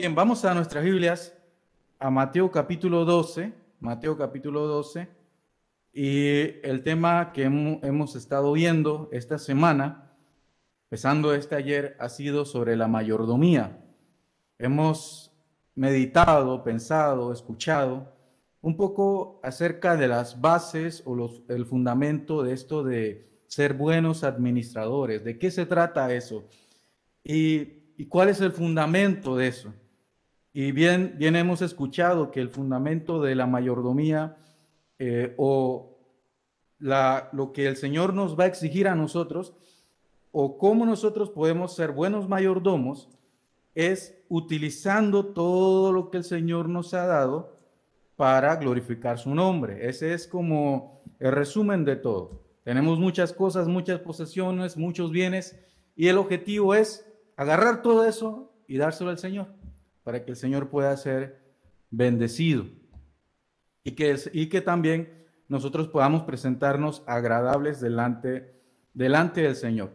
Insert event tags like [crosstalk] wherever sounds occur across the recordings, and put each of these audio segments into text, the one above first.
Bien, vamos a nuestras Biblias, a Mateo capítulo 12, Mateo capítulo 12, y el tema que hemos estado viendo esta semana, empezando este ayer, ha sido sobre la mayordomía. Hemos meditado, pensado, escuchado un poco acerca de las bases o el fundamento de esto de ser buenos administradores. ¿De qué se trata eso? ¿Y, cuál es el fundamento de eso? Y bien, bien hemos escuchado que el fundamento de la mayordomía eh, o lo que el Señor nos va a exigir a nosotros o cómo nosotros podemos ser buenos mayordomos es utilizando todo lo que el Señor nos ha dado para glorificar su nombre. Ese es como el resumen de todo. Tenemos muchas cosas, muchas posesiones, muchos bienes y el objetivo es agarrar todo eso y dárselo al Señor para que el Señor pueda ser bendecido y que, y que también nosotros podamos presentarnos agradables delante, delante del Señor.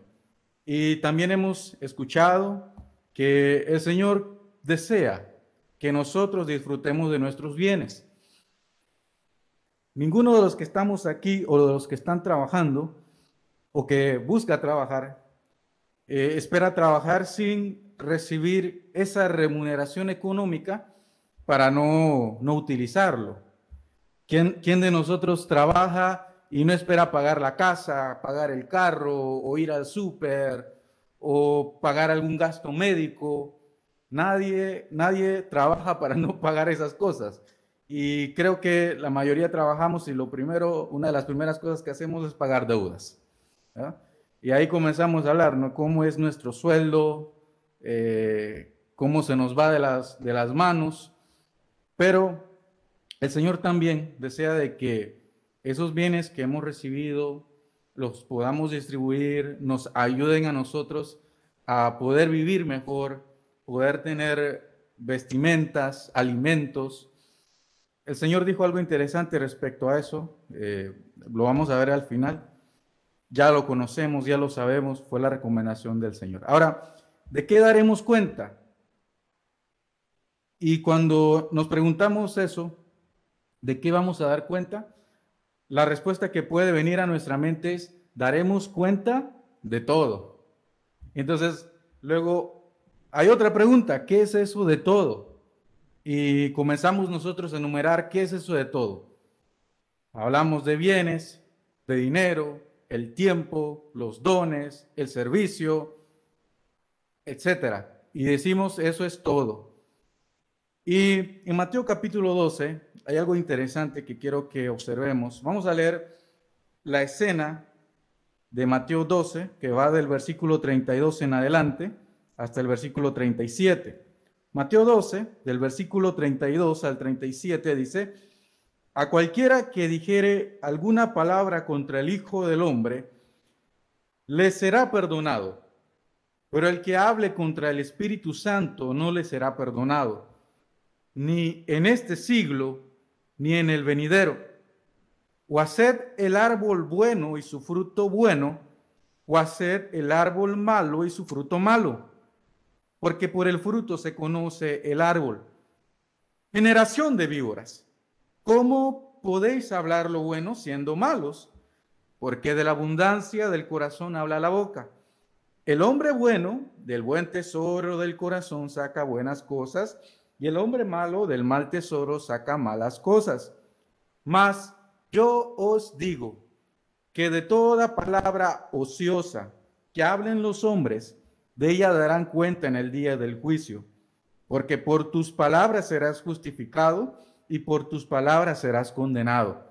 Y también hemos escuchado que el Señor desea que nosotros disfrutemos de nuestros bienes. Ninguno de los que estamos aquí o de los que están trabajando o que busca trabajar, eh, espera trabajar sin recibir esa remuneración económica para no, no utilizarlo. ¿Quién, ¿Quién de nosotros trabaja y no espera pagar la casa, pagar el carro o ir al súper o pagar algún gasto médico? Nadie, nadie trabaja [laughs] para no pagar esas cosas. Y creo que la mayoría trabajamos y lo primero, una de las primeras cosas que hacemos es pagar deudas. Y ahí comenzamos a hablar, ¿no? ¿Cómo es nuestro sueldo? Eh, ¿Cómo se nos va de las, de las manos? Pero el Señor también desea de que esos bienes que hemos recibido los podamos distribuir, nos ayuden a nosotros a poder vivir mejor, poder tener vestimentas, alimentos, el Señor dijo algo interesante respecto a eso, eh, lo vamos a ver al final. Ya lo conocemos, ya lo sabemos, fue la recomendación del Señor. Ahora, ¿de qué daremos cuenta? Y cuando nos preguntamos eso, ¿de qué vamos a dar cuenta? La respuesta que puede venir a nuestra mente es, daremos cuenta de todo. Entonces, luego, hay otra pregunta, ¿qué es eso de todo? y comenzamos nosotros a enumerar qué es eso de todo. Hablamos de bienes, de dinero, el tiempo, los dones, el servicio, etcétera. Y decimos eso es todo. Y en Mateo capítulo 12 hay algo interesante que quiero que observemos. Vamos a leer la escena de Mateo 12, que va del versículo 32 en adelante hasta el versículo 37. Mateo 12, del versículo 32 al 37, dice, a cualquiera que dijere alguna palabra contra el Hijo del Hombre, le será perdonado, pero el que hable contra el Espíritu Santo no le será perdonado, ni en este siglo, ni en el venidero. O haced el árbol bueno y su fruto bueno, o haced el árbol malo y su fruto malo porque por el fruto se conoce el árbol. Generación de víboras, ¿cómo podéis hablar lo bueno siendo malos? Porque de la abundancia del corazón habla la boca. El hombre bueno del buen tesoro del corazón saca buenas cosas, y el hombre malo del mal tesoro saca malas cosas. Mas yo os digo que de toda palabra ociosa que hablen los hombres, de ella darán cuenta en el día del juicio, porque por tus palabras serás justificado y por tus palabras serás condenado.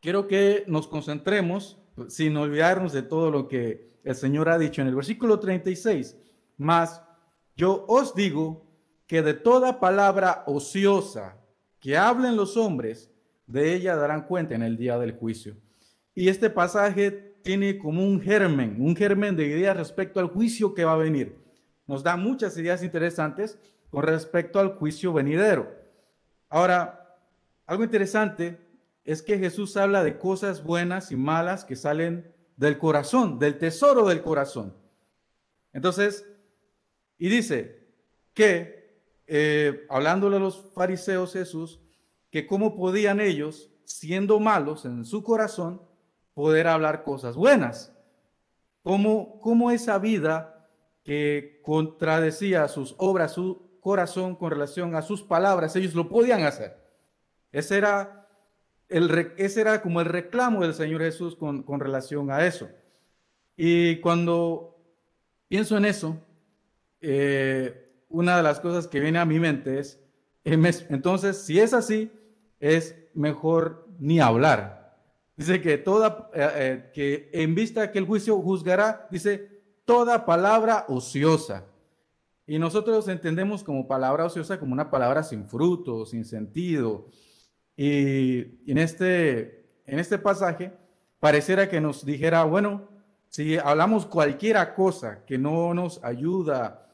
Quiero que nos concentremos, sin olvidarnos de todo lo que el Señor ha dicho en el versículo 36, más yo os digo que de toda palabra ociosa que hablen los hombres, de ella darán cuenta en el día del juicio. Y este pasaje tiene como un germen, un germen de ideas respecto al juicio que va a venir. Nos da muchas ideas interesantes con respecto al juicio venidero. Ahora, algo interesante es que Jesús habla de cosas buenas y malas que salen del corazón, del tesoro del corazón. Entonces, y dice que, eh, hablándole a los fariseos Jesús, que cómo podían ellos, siendo malos en su corazón, poder hablar cosas buenas. Cómo, cómo esa vida que contradecía sus obras, su corazón con relación a sus palabras, ellos lo podían hacer. Ese era, el, ese era como el reclamo del Señor Jesús con, con relación a eso. Y cuando pienso en eso, eh, una de las cosas que viene a mi mente es, entonces, si es así, es mejor ni hablar. Dice que toda, eh, eh, que en vista que el juicio juzgará, dice, toda palabra ociosa. Y nosotros entendemos como palabra ociosa como una palabra sin fruto, sin sentido. Y en este, en este pasaje pareciera que nos dijera, bueno, si hablamos cualquiera cosa que no nos ayuda,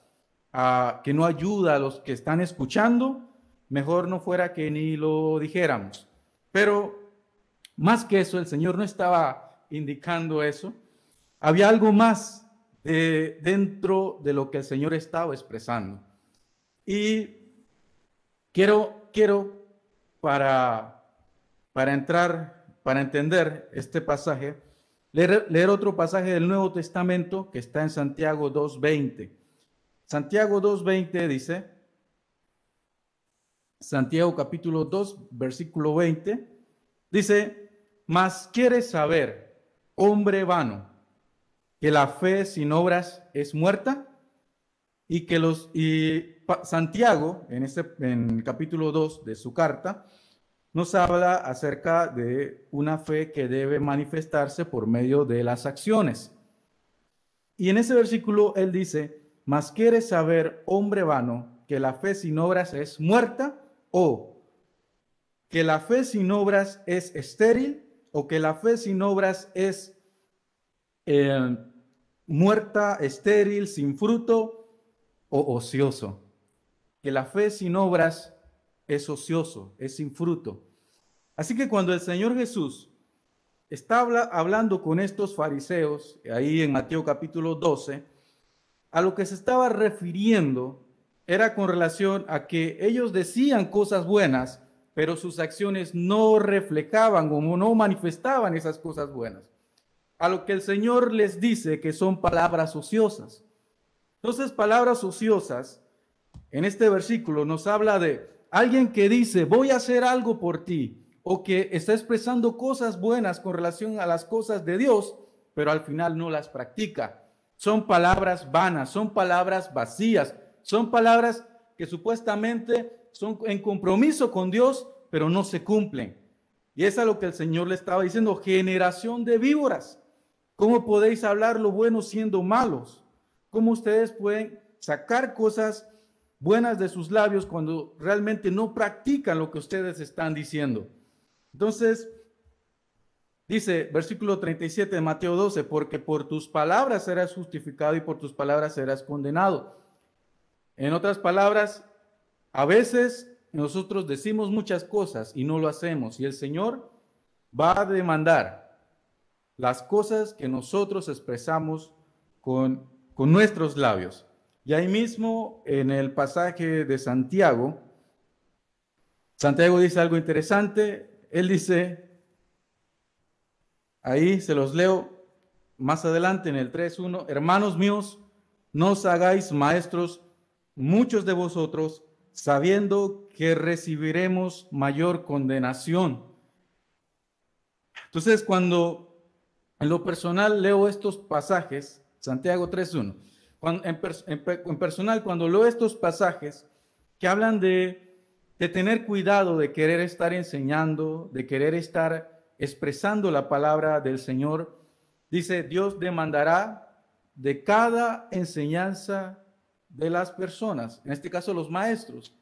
a, que no ayuda a los que están escuchando, mejor no fuera que ni lo dijéramos. Pero más que eso, el Señor no estaba indicando eso. Había algo más dentro de lo que el Señor estaba expresando. Y quiero, quiero para, para entrar, para entender este pasaje, Leer, otro pasaje del Nuevo Testamento que está en Santiago 2.20. Santiago 2.20 dice, Santiago capítulo 2, versículo 20, dice, mas quieres saber, hombre vano, que la fe sin obras es muerta y que los, y Santiago, en, este, en capítulo 2 de su carta, nos habla acerca de una fe que debe manifestarse por medio de las acciones. Y en ese versículo él dice, mas quieres saber, hombre vano, que la fe sin obras es muerta o que la fe sin obras es estéril o que la fe sin obras es eh, muerta, estéril, sin fruto o ocioso. Que la fe sin obras es ocioso, es sin fruto. Así que cuando el Señor Jesús está hablando con estos fariseos, ahí en Mateo capítulo 12, a lo que se estaba refiriendo era con relación a que ellos decían cosas buenas, pero sus acciones no reflejaban o no manifestaban esas cosas buenas. A lo que el Señor les dice que son palabras ociosas. Entonces, palabras ociosas, en este versículo nos habla de Alguien que dice, voy a hacer algo por ti, o que está expresando cosas buenas con relación a las cosas de Dios, pero al final no las practica. Son palabras vanas, son palabras vacías, son palabras que supuestamente son en compromiso con Dios, pero no se cumplen. Y es a lo que el Señor le estaba diciendo, generación de víboras. ¿Cómo podéis hablar lo bueno siendo malos? ¿Cómo ustedes pueden sacar cosas buenas de sus labios cuando realmente no practican lo que ustedes están diciendo. Entonces, dice versículo 37 de Mateo 12, porque por tus palabras serás justificado y por tus palabras serás condenado. En otras palabras, a veces nosotros decimos muchas cosas y no lo hacemos y el Señor va a demandar las cosas que nosotros expresamos con, con nuestros labios. Y ahí mismo en el pasaje de Santiago, Santiago dice algo interesante. Él dice, ahí se los leo más adelante en el 3.1, hermanos míos, no os hagáis maestros muchos de vosotros, sabiendo que recibiremos mayor condenación. Entonces, cuando en lo personal leo estos pasajes, Santiago 3.1, en, personal, cuando leo estos pasajes que hablan de, de tener cuidado, de querer estar enseñando, de querer estar expresando la palabra del Señor, dice, Dios demandará de cada enseñanza de las personas, en este caso los maestros,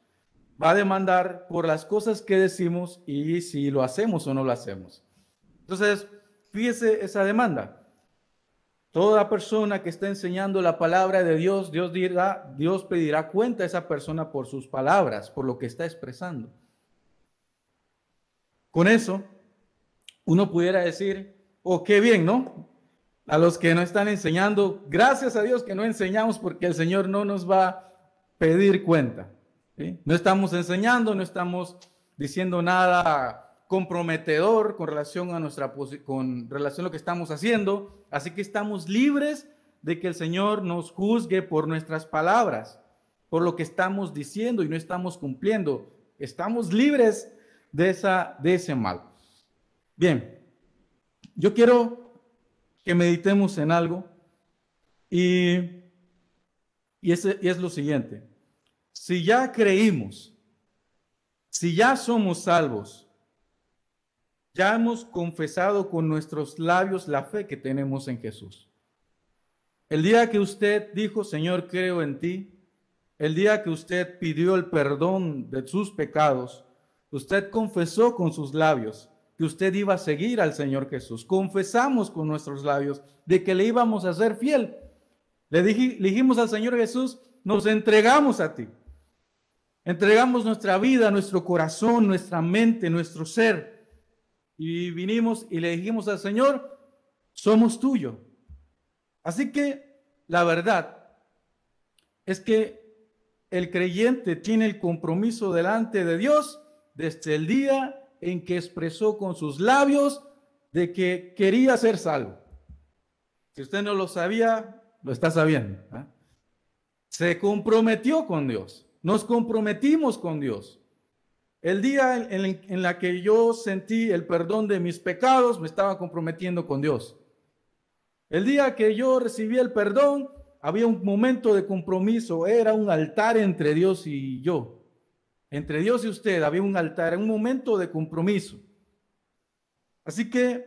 va a demandar por las cosas que decimos y si lo hacemos o no lo hacemos. Entonces, fíjese esa demanda. Toda persona que está enseñando la palabra de Dios, Dios dirá, Dios pedirá cuenta a esa persona por sus palabras, por lo que está expresando. Con eso, uno pudiera decir, oh, qué bien, ¿no? A los que no están enseñando, gracias a Dios que no enseñamos porque el Señor no nos va pedir cuenta. No estamos enseñando, no estamos diciendo nada comprometedor con relación a nuestra con relación a lo que estamos haciendo, así que estamos libres de que el Señor nos juzgue por nuestras palabras, por lo que estamos diciendo y no estamos cumpliendo. Estamos libres de esa de ese mal. Bien. Yo quiero que meditemos en algo y, y, ese, y es lo siguiente. Si ya creímos, si ya somos salvos, ya hemos confesado con nuestros labios la fe que tenemos en Jesús. El día que usted dijo, Señor, creo en ti, el día que usted pidió el perdón de sus pecados, usted confesó con sus labios que usted iba a seguir al Señor Jesús. Confesamos con nuestros labios de que le íbamos a ser fiel. Le, dijimos al Señor Jesús, nos entregamos a ti. Entregamos nuestra vida, nuestro corazón, nuestra mente, nuestro ser. Y vinimos y le dijimos al Señor, somos tuyo. Así que la verdad es que el creyente tiene el compromiso delante de Dios desde el día en que expresó con sus labios de que quería ser salvo. Si usted no lo sabía, lo está sabiendo. Se comprometió con Dios. Nos comprometimos con Dios. El día en, en la que yo sentí el perdón de mis pecados, me estaba comprometiendo con Dios. El día que yo recibí el perdón, había un momento de compromiso, era un altar entre Dios y yo. Entre Dios y usted había un altar, un momento de compromiso. Así que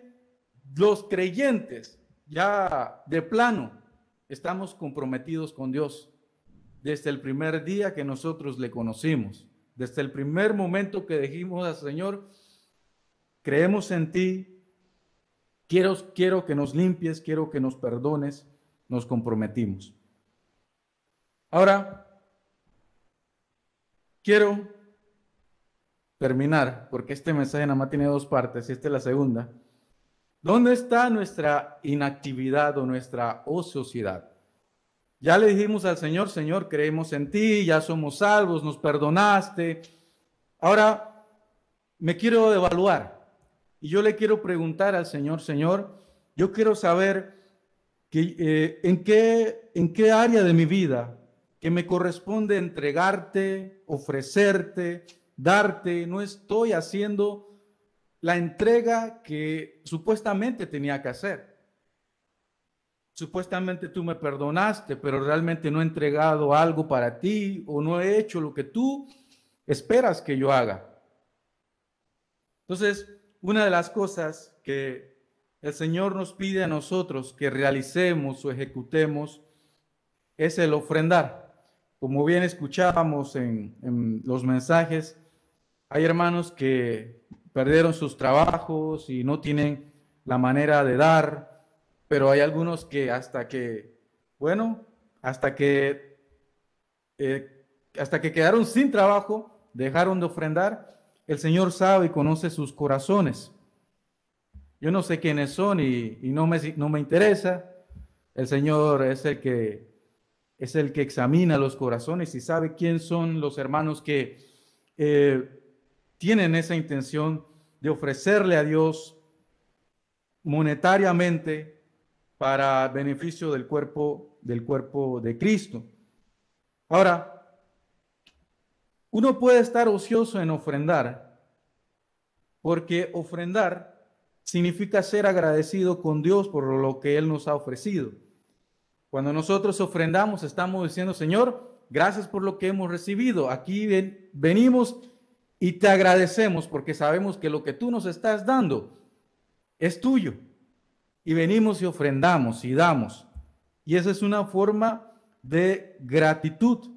los creyentes, ya de plano, estamos comprometidos con Dios desde el primer día que nosotros le conocimos, desde el primer momento que dijimos al Señor, creemos en ti, quiero, quiero que nos limpies, quiero que nos perdones, nos comprometimos. Ahora, quiero terminar, porque este mensaje nada más tiene dos partes y esta es la segunda. ¿Dónde está nuestra inactividad o nuestra ociosidad? Ya le dijimos al Señor, Señor, creemos en ti, ya somos salvos, nos perdonaste. Ahora me quiero evaluar y yo le quiero preguntar al Señor, Señor, yo quiero saber que, eh, en, qué, en qué área de mi vida que me corresponde entregarte, ofrecerte, darte, no estoy haciendo la entrega que supuestamente tenía que hacer. Supuestamente tú me perdonaste, pero realmente no he entregado algo para ti o no he hecho lo que tú esperas que yo haga. Entonces, una de las cosas que el Señor nos pide a nosotros que realicemos o ejecutemos es el ofrendar. Como bien escuchábamos en, en los mensajes, hay hermanos que perdieron sus trabajos y no tienen la manera de dar, pero hay algunos que hasta que, bueno, hasta que, eh, hasta que quedaron sin trabajo, dejaron de ofrendar. El Señor sabe y conoce sus corazones. Yo no sé quiénes son y, no, me, no me interesa. El Señor es el que es el que examina los corazones y sabe quién son los hermanos que eh, tienen esa intención de ofrecerle a Dios monetariamente para beneficio del cuerpo del cuerpo de Cristo. Ahora, uno puede estar ocioso en ofrendar, porque ofrendar significa ser agradecido con Dios por lo que Él nos ha ofrecido. Cuando nosotros ofrendamos, estamos diciendo, Señor, gracias por lo que hemos recibido. Aquí venimos y te agradecemos porque sabemos que lo que tú nos estás dando es tuyo. Y venimos y ofrendamos y damos. Y esa es una forma de gratitud.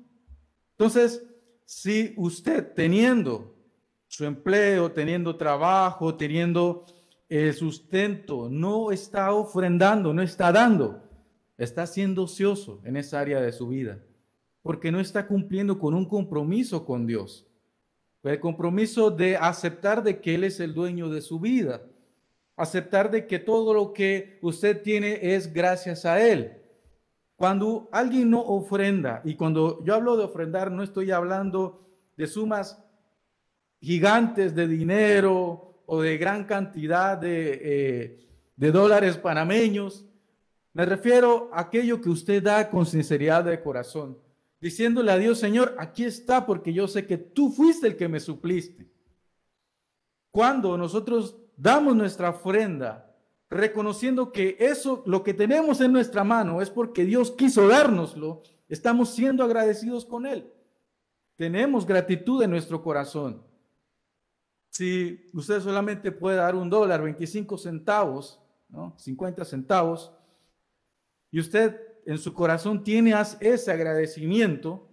Entonces, si usted teniendo su empleo, teniendo trabajo, teniendo el sustento, no está ofrendando, no está dando, está siendo ocioso en esa área de su vida, porque no está cumpliendo con un compromiso con Dios el compromiso de aceptar de que Él es el dueño de su vida, aceptar de que todo lo que usted tiene es gracias a Él. Cuando alguien no ofrenda, y cuando yo hablo de ofrendar, no estoy hablando de sumas gigantes de dinero o de gran cantidad de, eh, dólares panameños. Me refiero a aquello que usted da con sinceridad de corazón, diciéndole a Dios, Señor, aquí está porque yo sé que tú fuiste el que me supliste. Cuando nosotros damos nuestra ofrenda, reconociendo que eso, lo que tenemos en nuestra mano, es porque Dios quiso dárnoslo, estamos siendo agradecidos con Él. Tenemos gratitud en nuestro corazón. Si usted solamente puede dar un dólar, 25 centavos, ¿no? 50 centavos, y usted en su corazón tiene ese agradecimiento,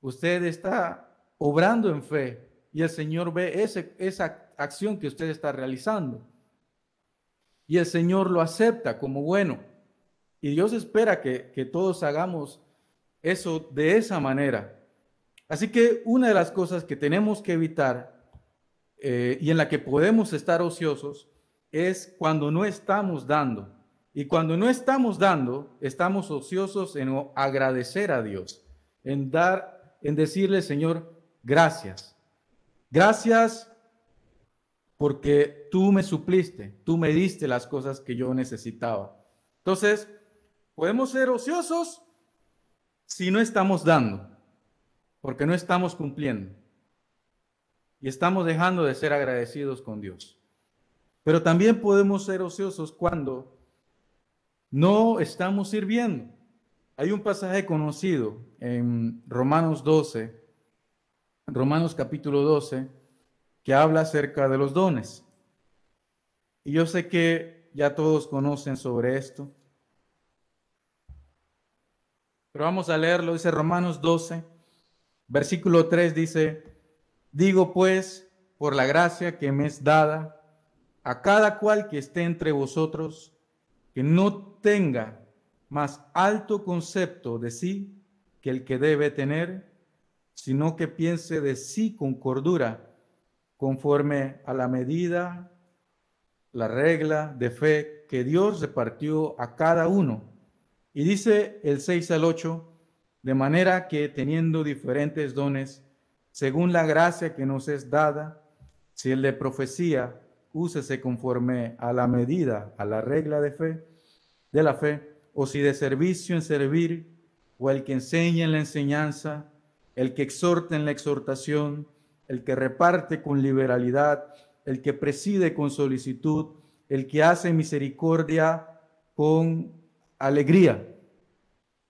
usted está obrando en fe y el Señor ve ese, esa acción que usted está realizando y el Señor lo acepta como bueno. Y Dios espera que, todos hagamos eso de esa manera. Así que una de las cosas que tenemos que evitar eh, y en la que podemos estar ociosos es cuando no estamos dando. Y cuando no estamos dando, estamos ociosos en agradecer a Dios, en dar, en decirle, Señor, gracias. Gracias porque tú me supliste, tú me diste las cosas que yo necesitaba. Entonces, podemos ser ociosos si no estamos dando, porque no estamos cumpliendo. Y estamos dejando de ser agradecidos con Dios. Pero también podemos ser ociosos cuando no estamos sirviendo. Hay un pasaje conocido en Romanos 12, Romanos capítulo 12, que habla acerca de los dones. Y yo sé que ya todos conocen sobre esto. Pero vamos a leerlo, dice Romanos 12, versículo 3 dice, digo pues, por la gracia que me es dada, a cada cual que esté entre vosotros, que no tenga más alto concepto de sí que el que debe tener, sino que piense de sí con cordura conforme a la medida, la regla de fe que Dios repartió a cada uno. Y dice el 6 al 8, de manera que teniendo diferentes dones, según la gracia que nos es dada, si el de profecía, úsese conforme a la medida, a la regla de fe, de la fe, o si de servicio en servir, o el que enseña en la enseñanza, el que exhorta en la exhortación, el que reparte con liberalidad, el que preside con solicitud, el que hace misericordia con alegría.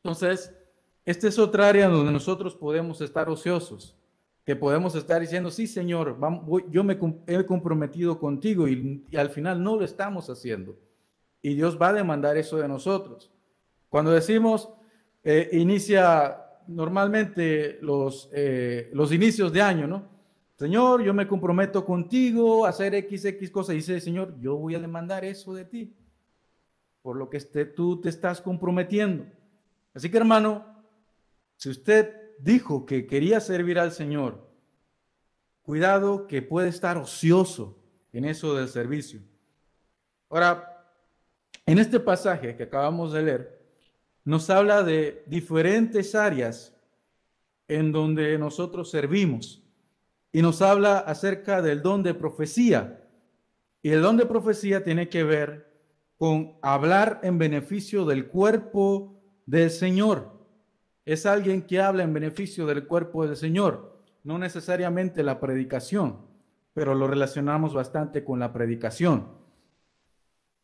Entonces, esta es otra área donde nosotros podemos estar ociosos, que podemos estar diciendo, sí, Señor, yo me he comprometido contigo y, al final no lo estamos haciendo. Y Dios va a demandar eso de nosotros. Cuando decimos, eh, inicia normalmente los, eh, los inicios de año, ¿no? Señor, yo me comprometo contigo a hacer X, X cosas. dice, Señor, yo voy a demandar eso de ti, por lo que este, tú te estás comprometiendo. Así que hermano, si usted dijo que quería servir al Señor, cuidado que puede estar ocioso en eso del servicio. Ahora, en este pasaje que acabamos de leer, nos habla de diferentes áreas en donde nosotros servimos y nos habla acerca del don de profecía. Y el don de profecía tiene que ver con hablar en beneficio del cuerpo del Señor. Es alguien que habla en beneficio del cuerpo del Señor, no necesariamente la predicación, pero lo relacionamos bastante con la predicación.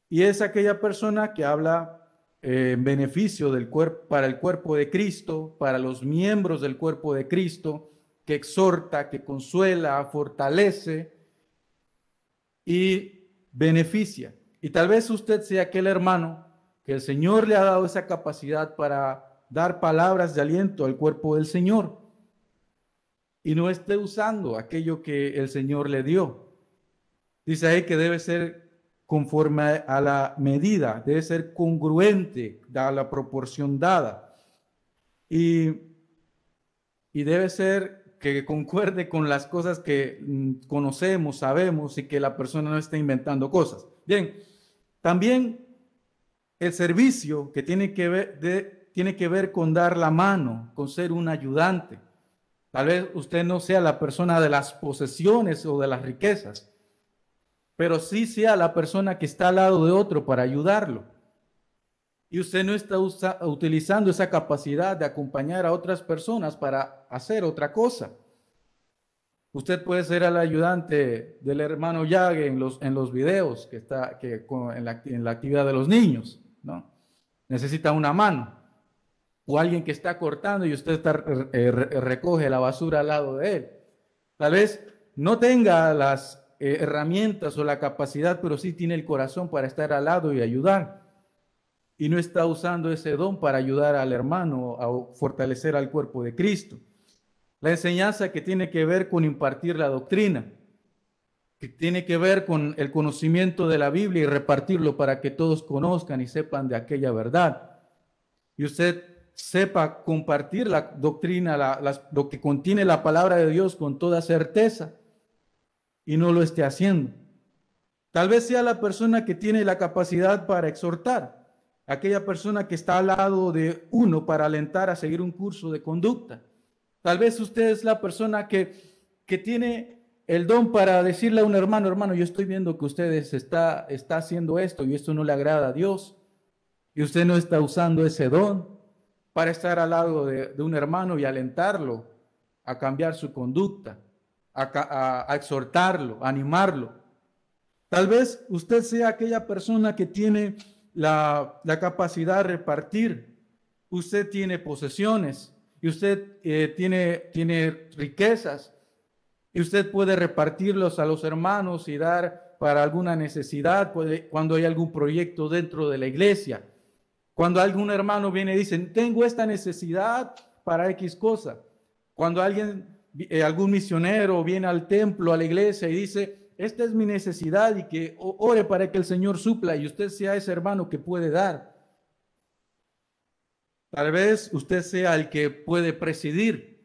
Y es aquella persona que habla eh, en beneficio del cuerpo para el cuerpo de Cristo, para los miembros del cuerpo de Cristo, que exhorta, que consuela, fortalece y beneficia. Y tal vez usted sea aquel hermano que el Señor le ha dado esa capacidad para dar palabras de aliento al cuerpo del Señor y no esté usando aquello que el Señor le dio. Dice ahí que debe ser conforme a la medida, debe ser congruente a la proporción dada y, y debe ser que concuerde con las cosas que mm, conocemos, sabemos y que la persona no esté inventando cosas. Bien, también el servicio que tiene que ver, tiene que ver con dar la mano, con ser un ayudante. Tal vez usted no sea la persona de las posesiones o de las riquezas, pero sí sea la persona que está al lado de otro para ayudarlo. Y usted no está utilizando esa capacidad de acompañar a otras personas para hacer otra cosa. Usted puede ser el ayudante del hermano Yague en los, en los videos que está que, en, la, en la actividad de los niños, ¿no? Necesita una mano. O alguien que está cortando y usted está, eh, recoge la basura al lado de él. Tal vez no tenga las eh, herramientas o la capacidad, pero sí tiene el corazón para estar al lado y ayudar. Y no está usando ese don para ayudar al hermano a fortalecer al cuerpo de Cristo. La enseñanza que tiene que ver con impartir la doctrina, que tiene que ver con el conocimiento de la Biblia y repartirlo para que todos conozcan y sepan de aquella verdad. Y usted sepa compartir la doctrina, lo que contiene la palabra de Dios con toda certeza y no lo esté haciendo. Tal vez sea la persona que tiene la capacidad para exhortar, aquella persona que está al lado de uno para alentar a seguir un curso de conducta. Tal vez usted es la persona que, que tiene el don para decirle a un hermano, hermano, yo estoy viendo que usted está, está haciendo esto y esto no le agrada a Dios. Y usted no está usando ese don para estar al lado de, de un hermano y alentarlo a cambiar su conducta a, exhortarlo, a animarlo. Tal vez usted sea aquella persona que tiene la, capacidad de repartir. Usted tiene posesiones y usted eh, tiene, tiene riquezas y usted puede repartirlos a los hermanos y dar para alguna necesidad cuando hay algún proyecto dentro de la iglesia. Cuando algún hermano viene y dice, tengo esta necesidad para X cosa. Cuando alguien eh, algún misionero viene al templo, a la iglesia y dice, esta es mi necesidad y que ore para que el Señor supla y usted sea ese hermano que puede dar. Tal vez usted sea el que puede presidir.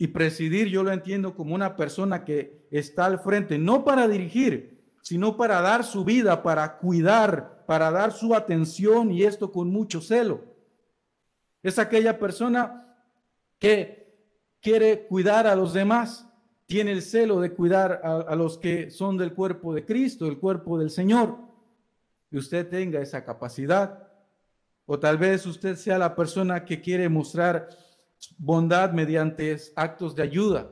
Y presidir yo lo entiendo como una persona que está al frente, no para dirigir, sino para dar su vida, para cuidar, para dar su atención y esto con mucho celo. Es aquella persona que quiere cuidar a los demás, tiene el celo de cuidar a, los que son del cuerpo de Cristo, el cuerpo del Señor, y usted tenga esa capacidad. O tal vez usted sea la persona que quiere mostrar bondad mediante actos de ayuda.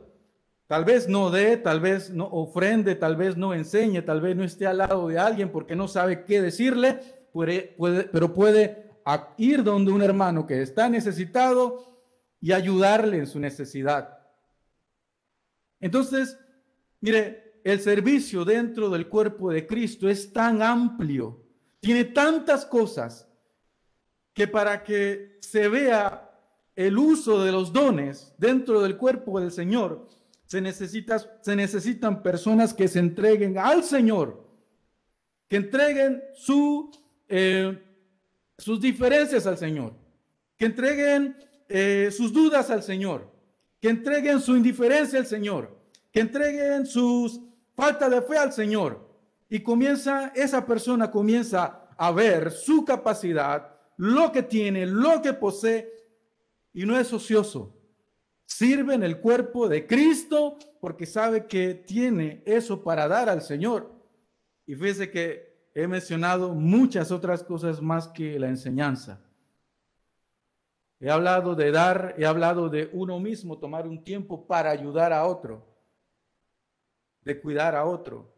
Tal vez no dé, tal vez no ofrende, tal vez no enseñe, tal vez no esté al lado de alguien porque no sabe qué decirle, pero puede ir donde un hermano que está necesitado y ayudarle en su necesidad. Entonces, mire, el servicio dentro del cuerpo de Cristo es tan amplio, tiene tantas cosas, que para que se vea el uso de los dones dentro del cuerpo del Señor, se, necesita, se necesitan personas que se entreguen al Señor, que entreguen eh, sus diferencias al Señor, que entreguen eh, sus dudas al Señor, que entreguen su indiferencia al Señor, que entreguen sus falta de fe al Señor. Y comienza, esa persona comienza a ver su capacidad, lo que tiene, lo que posee, y no es ocioso. Sirve en el cuerpo de Cristo porque sabe que tiene eso para dar al Señor. Y fíjese que he mencionado muchas otras cosas más que la enseñanza. He hablado de dar, he hablado de uno mismo, tomar un tiempo para ayudar a otro, de cuidar a otro,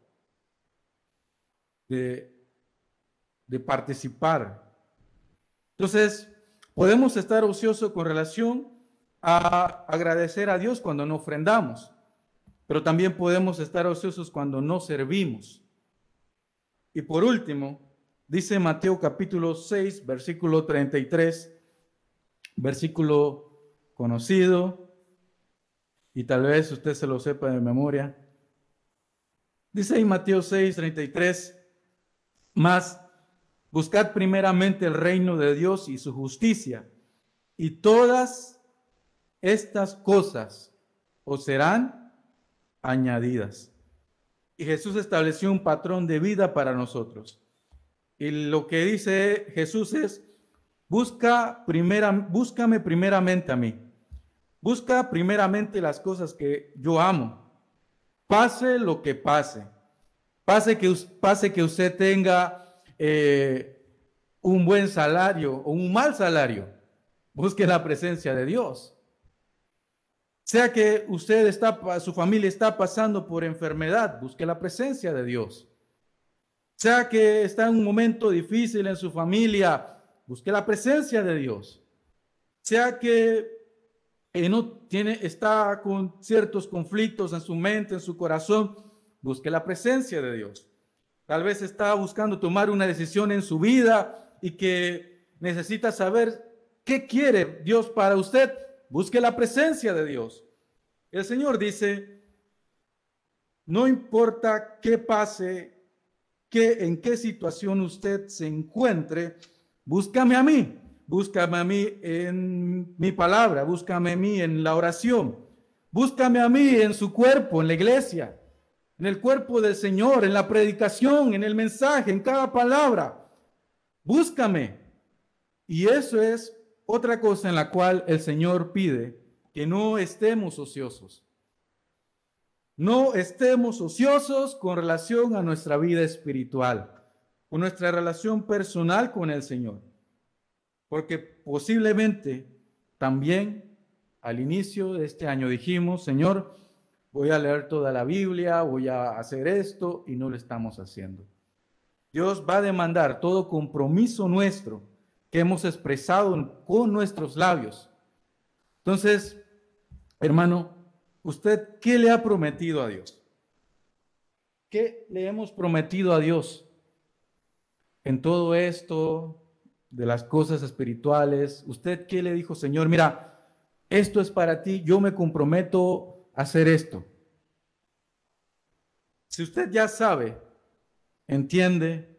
de, de participar. Entonces, podemos estar ociosos con relación a agradecer a Dios cuando no ofrendamos, pero también podemos estar ociosos cuando no servimos. Y por último, dice Mateo capítulo 6, versículo 33, versículo conocido y tal vez usted se lo sepa de memoria. Dice en Mateo 6, 33, más buscad primeramente el reino de Dios y su justicia, y todas estas cosas os serán añadidas. Y Jesús estableció un patrón de vida para nosotros. Y lo que dice Jesús es, Busca primera, búscame primeramente a mí. Busca primeramente las cosas que yo amo. Pase lo que pase. Pase que, pase que usted tenga eh, un buen salario o un mal salario. Busque la presencia de Dios. Sea que usted está, su familia está pasando por enfermedad, busque la presencia de Dios. Sea que está en un momento difícil en su familia, busque la presencia de Dios. Sea que no tiene, está con ciertos conflictos en su mente, en su corazón, busque la presencia de Dios. Tal vez está buscando tomar una decisión en su vida y que necesita saber qué quiere Dios para usted. Busque la presencia de Dios. El Señor dice, no importa qué pase, que en qué situación usted se encuentre, búscame a mí, búscame a mí en mi palabra, búscame a mí en la oración, búscame a mí en su cuerpo, en la iglesia, en el cuerpo del Señor, en la predicación, en el mensaje, en cada palabra. Búscame. Y eso es otra cosa en la cual el Señor pide que no estemos ociosos. No estemos ociosos con relación a nuestra vida espiritual, nuestra relación personal con el Señor. Porque posiblemente también al inicio de este año dijimos, Señor, voy a leer toda la Biblia, voy a hacer esto y no lo estamos haciendo. Dios va a demandar todo compromiso nuestro que hemos expresado con nuestros labios. Entonces, hermano, ¿Usted qué le ha prometido a Dios? ¿Qué le hemos prometido a Dios en todo esto de las cosas espirituales? ¿Usted qué le dijo, Señor? Mira, esto es para ti, yo me comprometo a hacer esto. Si usted ya sabe, entiende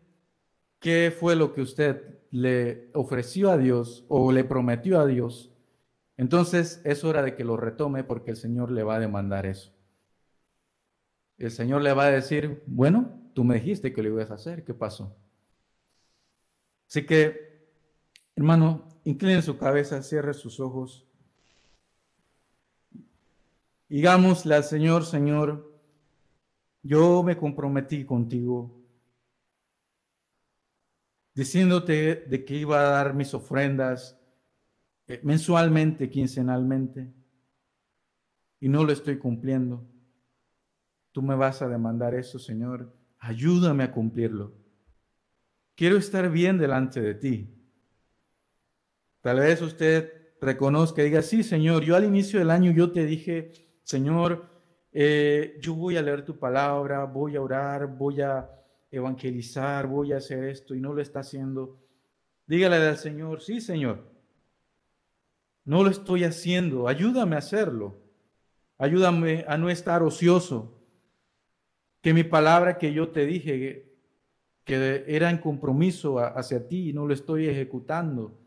qué fue lo que usted le ofreció a Dios o le prometió a Dios, entonces es hora de que lo retome porque el Señor le va a demandar eso. El Señor le va a decir, bueno, tú me dijiste que lo ibas a hacer, ¿qué pasó? Así que, hermano, incline su cabeza, cierre sus ojos. Digámosle al Señor, Señor, yo me comprometí contigo, diciéndote de que iba a dar mis ofrendas eh, mensualmente, quincenalmente, y no lo estoy cumpliendo. Tú me vas a demandar eso, Señor. Ayúdame a cumplirlo. Quiero estar bien delante de ti. Tal vez usted reconozca diga, sí, Señor, yo al inicio del año yo te dije, Señor, eh, yo voy a leer tu palabra, voy a orar, voy a evangelizar, voy a hacer esto y no lo está haciendo. Dígale al Señor, sí, Señor, no lo estoy haciendo. Ayúdame a hacerlo. Ayúdame a no estar ocioso. Que mi palabra que yo te dije, que era en compromiso hacia ti, no lo estoy ejecutando.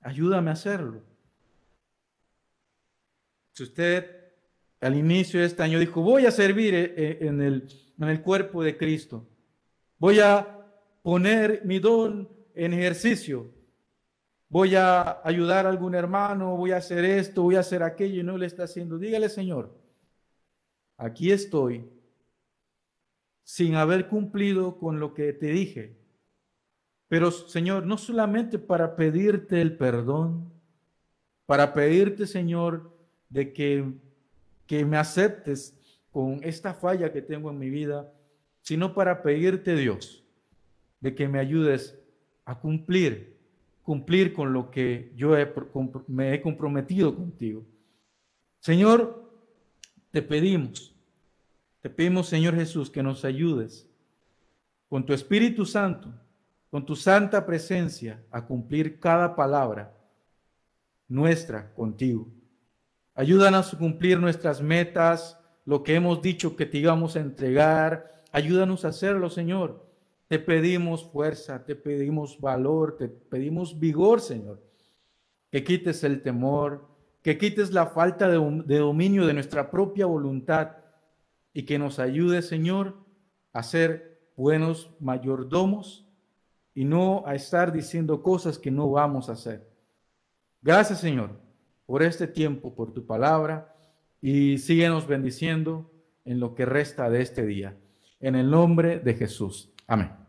Ayúdame a hacerlo. Si usted al inicio de este año dijo, voy a servir eh, eh, en el, en el cuerpo de Cristo, voy a poner mi don en ejercicio, voy a ayudar a algún hermano, voy a hacer esto, voy a hacer aquello y no le está haciendo. Dígale, Señor, aquí estoy sin haber cumplido con lo que te dije. Pero, Señor, no solamente para pedirte el perdón, para pedirte, Señor, de que, que me aceptes con esta falla que tengo en mi vida, sino para pedirte, Dios, de que me ayudes a cumplir cumplir con lo que yo me he comprometido contigo. Señor, te pedimos, te pedimos, Señor Jesús, que nos ayudes con tu Espíritu Santo, con tu santa presencia, a cumplir cada palabra nuestra contigo. Ayúdanos a cumplir nuestras metas, lo que hemos dicho que te íbamos a entregar. Ayúdanos a hacerlo, Señor. Te pedimos fuerza, te pedimos valor, te pedimos vigor, Señor. Que quites el temor, que quites la falta de, dominio de nuestra propia voluntad y que nos ayude, Señor, a ser buenos mayordomos y no a estar diciendo cosas que no vamos a hacer. Gracias, Señor, por este tiempo, por tu palabra y síguenos bendiciendo en lo que resta de este día. En el nombre de Jesús. Amén.